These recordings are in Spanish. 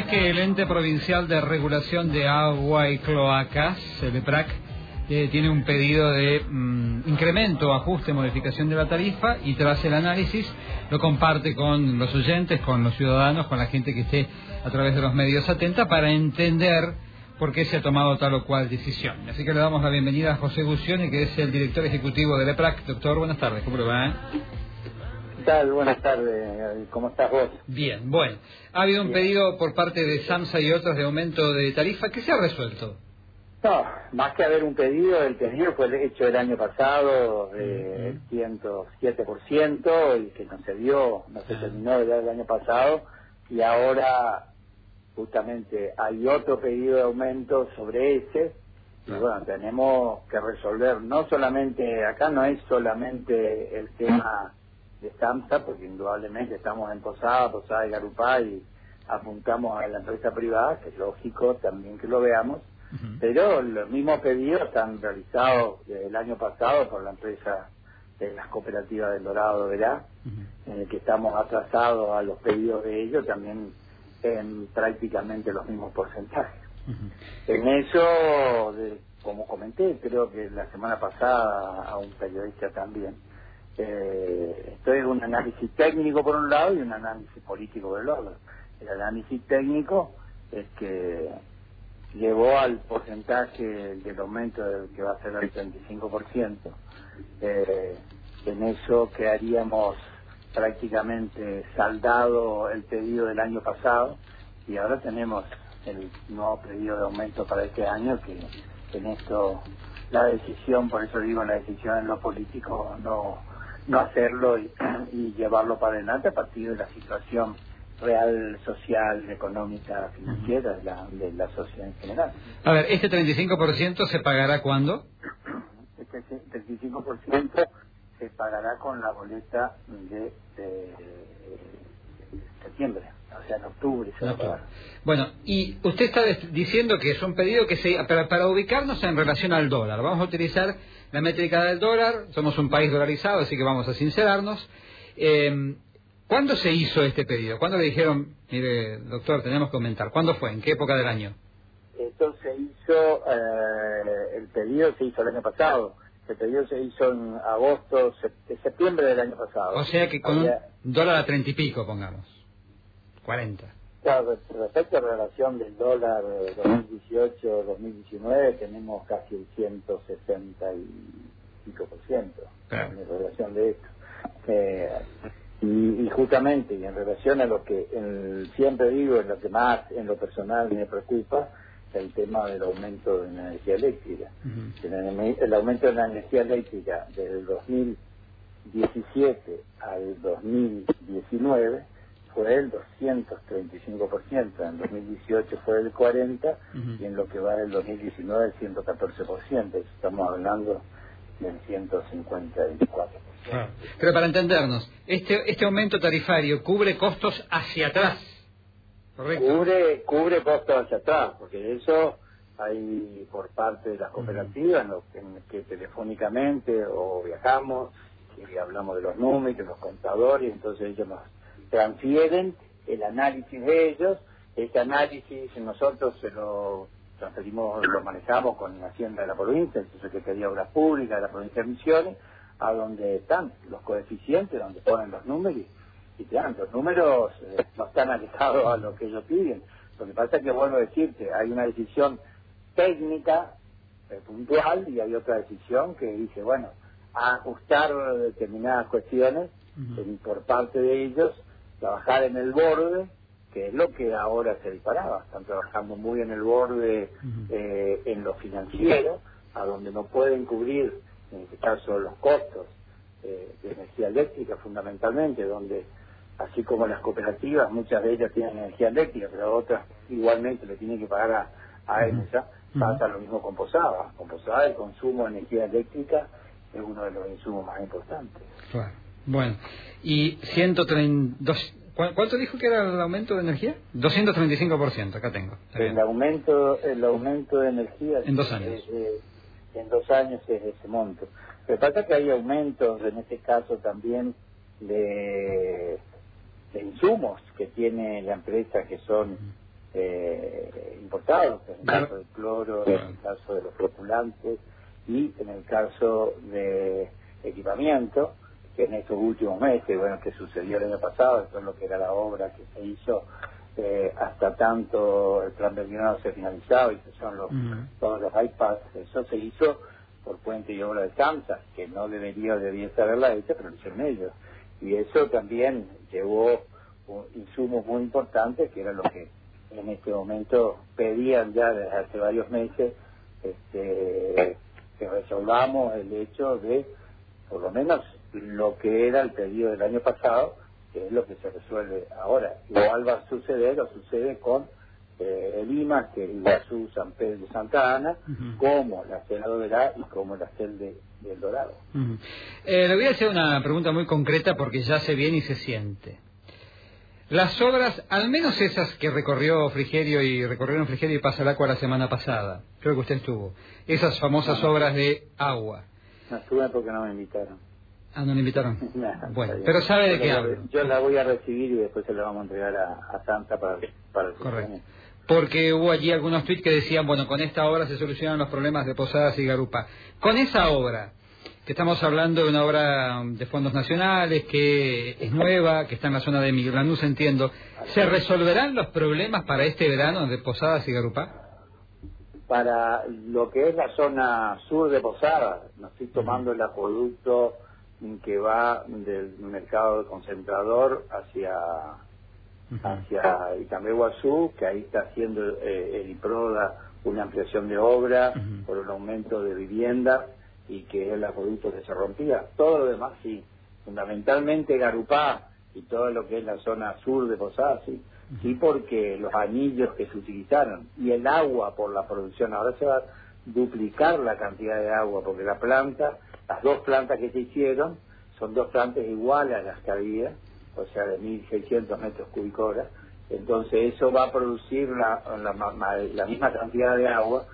sabés que el ente provincial de regulación de agua y cloacas, el EPRAC, eh, tiene un pedido de mm, incremento, ajuste, modificación de la tarifa y tras el análisis lo comparte con los oyentes, con los ciudadanos, con la gente que esté a través de los medios atenta para entender por qué se ha tomado tal o cual decisión. Así que le damos la bienvenida a José Gucione, que es el director ejecutivo del EPRAC. Doctor, buenas tardes, ¿cómo le va? ¿Qué tal? Buenas tardes. ¿Cómo estás vos? Bien, bueno. Ha habido un pedido por parte de SAMSA y otros de aumento de tarifa. ¿Qué se ha resuelto? No, más que haber un pedido, el pedido fue hecho el año pasado del 107% y que no se dio, no se terminó el año pasado y ahora justamente hay otro pedido de aumento sobre ese y bueno, tenemos que resolver, no solamente, acá no es solamente el tema de SAMSA, porque indudablemente estamos en Posada, Posada y Garupá y apuntamos a la empresa privada, que es lógico también que lo veamos, pero los mismos pedidos están realizados desde el año pasado por la empresa de las cooperativas del Dorado Verá, en el que estamos atrasados a los pedidos de ellos también en prácticamente los mismos porcentajes. En eso, como comenté, creo que la semana pasada a un periodista también, eh, esto es un análisis técnico por un lado y un análisis político por el otro. El análisis técnico es que llevó al porcentaje del aumento del que va a ser el 35%. Eh, en eso quedaríamos prácticamente saldado el pedido del año pasado y ahora tenemos el nuevo pedido de aumento para este año que en esto la decisión, por eso digo la decisión en lo político, no, no hacerlo y, y llevarlo para adelante a partir de la situación real, social, económica, financiera de la, de la sociedad en general. A ver, ¿este 35% se pagará cuándo? Este 35% se pagará con la boleta de, septiembre, o sea, en octubre pagar. Bueno, y usted está diciendo que es un pedido que se... Para, para ubicarnos en relación al dólar, vamos a utilizar la métrica del dólar, somos un país dolarizado, así que vamos a sincerarnos. Eh, ¿Cuándo se hizo este pedido? ¿Cuándo le dijeron, mire, doctor, tenemos que aumentar? ¿Cuándo fue? ¿En qué época del año? Esto se hizo, eh, el pedido se hizo el año pasado. El pedido se hizo en agosto, septiembre del año pasado. O sea que con un dólar a treinta y pico, pongamos. Cuarenta. Claro, respecto a la relación del dólar 2018-2019, eh, tenemos casi el 160 y pico por ciento en relación de esto. Eh, y, justamente, y en relación a lo que siempre digo, en lo que más en lo personal me preocupa, el tema del aumento de la energía eléctrica. el, aumento de la energía eléctrica del 2017 al 2019 fue el 235%, en 2018 fue el 40% y en lo que va del 2019 el 114%. Estamos hablando del 154%. Pero para entendernos, este, este aumento tarifario cubre costos hacia atrás, ¿correcto? Cubre, cubre costos hacia atrás, porque eso hay por parte de las cooperativas en, que telefónicamente o viajamos y hablamos de los números, de los contadores, entonces ellos nos transfieren el análisis de ellos, este análisis nosotros se lo transferimos, lo manejamos con la Hacienda de la provincia, el Secretaría de Obras Públicas de la provincia de Misiones, a donde están los coeficientes, donde ponen los números, y claro, los números eh, no están alejados a lo que ellos piden. Lo que pasa es que vuelvo a decirte, hay una decisión técnica, eh, puntual, y hay otra decisión que dice, bueno, ajustar determinadas cuestiones por parte de ellos, trabajar en el borde, que es lo que ahora se disparaba. Están trabajando muy en el borde eh, en lo financiero, a donde no pueden cubrir en este caso los costos eh, de energía eléctrica fundamentalmente, donde así como las cooperativas, muchas de ellas tienen energía eléctrica, pero otras igualmente le tienen que pagar a, a EMSA, pasa lo mismo con Posada. Con Posada el consumo de energía eléctrica es uno de los insumos más importantes. Bueno, y 130, ¿cuánto dijo que era el aumento de energía? 235%, acá tengo. El aumento, el aumento de energía... En dos años en dos años es ese monto. Lo que pasa es que hay aumentos, en este caso también, de, insumos que tiene la empresa que son eh, importados, en el caso del cloro, en el caso de los floculantes y en el caso de equipamiento, en estos últimos meses, bueno, que sucedió el año pasado, esto es lo que era la obra que se hizo eh, hasta tanto el plan no se finalizado y que son los, todos los iPads, eso se hizo por puente y obra de SAMSA, que no debería, debiese haberla hecha, pero lo hicieron ellos. Y eso también llevó insumos muy importantes, que era lo que en este momento pedían ya desde hace varios meses, este, que resolvamos el hecho de, por lo menos, lo que era el pedido del año pasado, que es lo que se resuelve ahora. Igual va a suceder o sucede con eh, el IMA, que es Iguazú, San Pedro y Santa Ana, como la CEL Verá y como la CEL de, El Dorado. eh, le voy a hacer una pregunta muy concreta porque ya se viene y se siente. Las obras, al menos esas que recorrió Frigerio y recorrieron Frigerio y Pasalacua la semana pasada, creo que usted estuvo, esas famosas obras de agua. No estuve porque no me invitaron. Ah, no me invitaron. bueno, pero sabe de qué hablo. Yo la voy a recibir y después se la vamos a entregar a, Santa para, para el Correcto. Porque hubo allí algunos tweets que decían, bueno, con esta obra se solucionan los problemas de Posadas y Garupa. Con esa obra, que estamos hablando de una obra de fondos nacionales, que es nueva, que está en la zona de Miguel Lanús, entiendo. ¿Se resolverán los problemas para este verano de Posadas y Garupá? Para lo que es la zona sur de Posadas, no estoy tomando el acueducto que va del mercado concentrador hacia hacia Itameguazú, que ahí está haciendo eh, el IPRODA una ampliación de obra por un aumento de vivienda y que el acueducto que se rompía. Todo lo demás sí. Fundamentalmente Garupá y todo lo que es la zona sur de Posadas, sí. Sí, porque los anillos que se utilizaron y el agua por la producción, ahora se va duplicar la cantidad de agua, porque la planta, las dos plantas que se hicieron, son dos plantas iguales a las que había, o sea, de 1.600 metros cúbicos hora. Entonces eso va a producir la, la misma cantidad de agua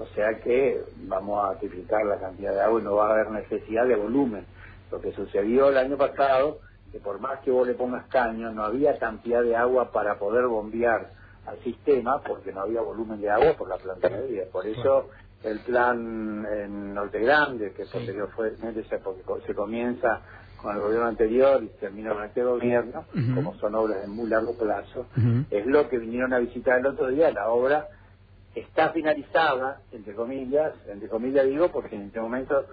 o sea que vamos a triplicar la cantidad de agua y no va a haber necesidad de volumen. Lo que sucedió el año pasado, que por más que vos le pongas caño, no había cantidad de agua para poder bombear al sistema porque no había volumen de agua por la planta de vida. Por eso el plan en Norte Grande, que posteriormente se, se comienza con el gobierno anterior y termina con este gobierno, como son obras de muy largo plazo, es lo que vinieron a visitar el otro día, la obra está finalizada, entre comillas, entre comillas digo, porque en este momento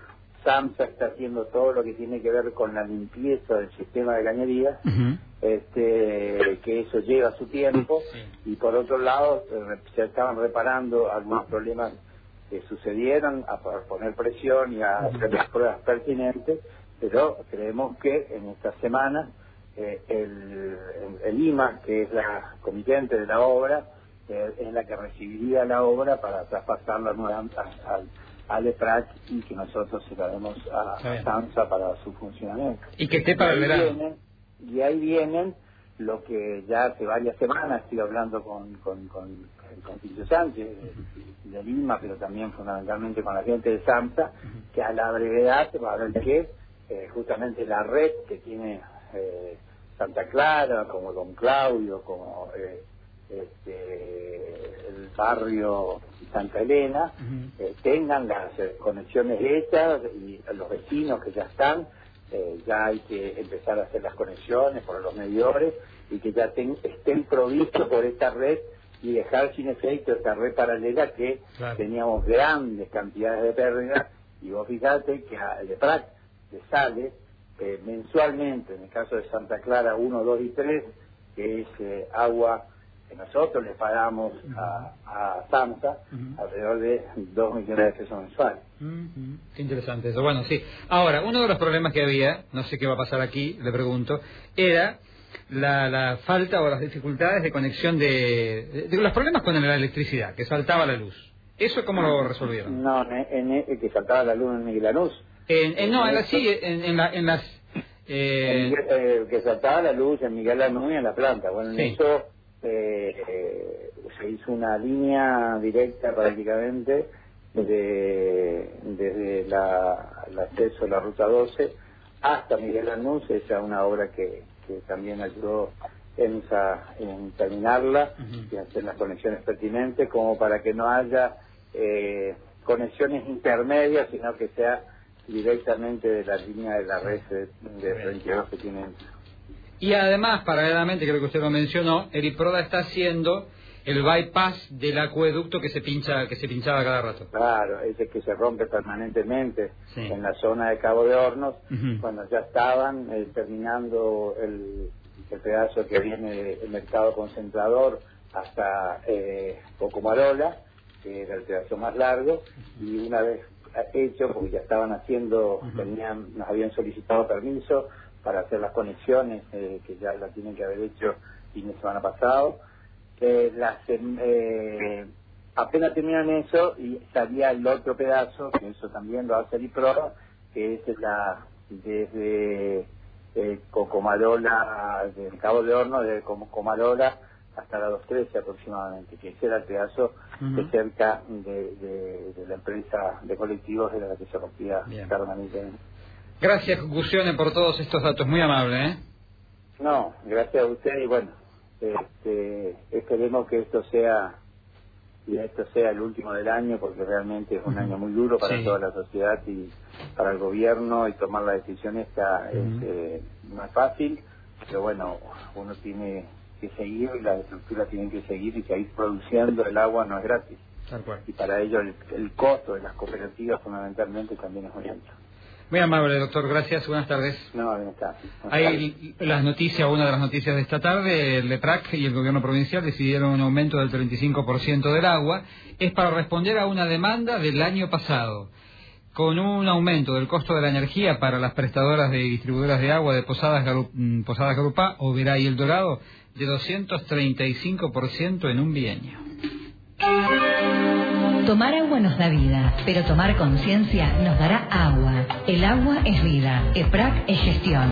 SAMSA está haciendo todo lo que tiene que ver con la limpieza del sistema de cañería, este, que eso lleva su tiempo, y por otro lado eh, se estaban reparando algunos problemas que sucedieron a poner presión y a hacer las pruebas pertinentes, pero creemos que en esta semana eh, el, el IMA, que es la comitente de la obra, es la que recibiría la obra para traspasarla nuevamente al, al EPRAC y que nosotros se la demos a, SAMSA para su funcionamiento. Y que esté para el verano. y ahí vienen lo que ya hace varias semanas estoy hablando con, con, con, con Sánchez de, Lima, pero también fundamentalmente con la gente de SAMSA, que a la brevedad va a ver que eh, justamente la red que tiene eh, Santa Clara, como Don Claudio, como... Eh, este, el barrio Santa Elena eh, tengan las eh, conexiones hechas y los vecinos que ya están, eh, ya hay que empezar a hacer las conexiones por los medidores y que ya estén provistos por esta red y dejar sin efecto esta red paralela que teníamos grandes cantidades de pérdidas y vos fíjate que a EPRAC le sale mensualmente, en el caso de Santa Clara 1, 2 y 3, que es agua que nosotros le pagamos a, a SAMSA alrededor de 2 millones de pesos mensuales. Qué interesante eso. Bueno, sí. Ahora, uno de los problemas que había, no sé qué va a pasar aquí, le pregunto, era la, la falta o las dificultades de conexión de, de, los problemas con la electricidad, que saltaba la luz. ¿Eso cómo lo resolvieron? No, en, que saltaba la luz en Miguel Lanús. En, no, en, sí, en, la, en las... Eh... eh... que saltaba la luz en Miguel Lanús y en la planta. Bueno, en eso eh, se hizo una línea directa prácticamente desde, desde la, el acceso a la ruta 12 hasta Miguel Anuncio, esa es una obra que, que también ayudó en, en terminarla y hacer las conexiones pertinentes como para que no haya eh, conexiones intermedias, sino que sea directamente de la línea de la red de, de que tienen. Y además, paralelamente, creo que usted lo mencionó, Eriproda está haciendo el bypass del acueducto que se pincha que se pinchaba cada rato. Claro, ese que se rompe permanentemente en la zona de Cabo de Hornos, cuando ya estaban eh, terminando el, el, pedazo que viene del mercado concentrador hasta eh, Pocomarola, que era el pedazo más largo, y una vez hecho, porque ya estaban haciendo, tenían, nos habían solicitado permiso para hacer las conexiones, eh, que ya la tienen que haber hecho fin de semana pasado, eh, las, eh, apenas terminan eso y salía el otro pedazo, que eso también lo hace el pro que es la desde eh, Cocomarola, del Cabo de Horno, de Cocomarola hasta la 213 aproximadamente, que ese era el pedazo de cerca de, la empresa de colectivos de la que se rompía Gracias, Gusione, por todos estos datos, muy amable. ¿eh? No, gracias a usted y bueno, este, esperemos que esto sea y esto sea el último del año porque realmente es un año muy duro para toda la sociedad y para el gobierno y tomar la decisión esta es eh, no es fácil pero bueno uno tiene que seguir y las estructuras tienen que seguir y seguir produciendo el agua no es gratis. Y para ello el, el costo de las cooperativas fundamentalmente también es muy alto muy amable, doctor. Gracias. Buenas tardes. No, bien está. Hay las noticias, una de las noticias de esta tarde, el LEPRAC y el gobierno provincial decidieron un aumento del 35% del agua. Es para responder a una demanda del año pasado. Con un aumento del costo de la energía para las prestadoras de distribuidoras de agua de Posadas, mm, Posadas Galupá, Oberá y El Dorado de 235% en un bienio. Tomar agua nos da vida, pero tomar conciencia nos dará agua. El agua es vida. EPRAC es gestión.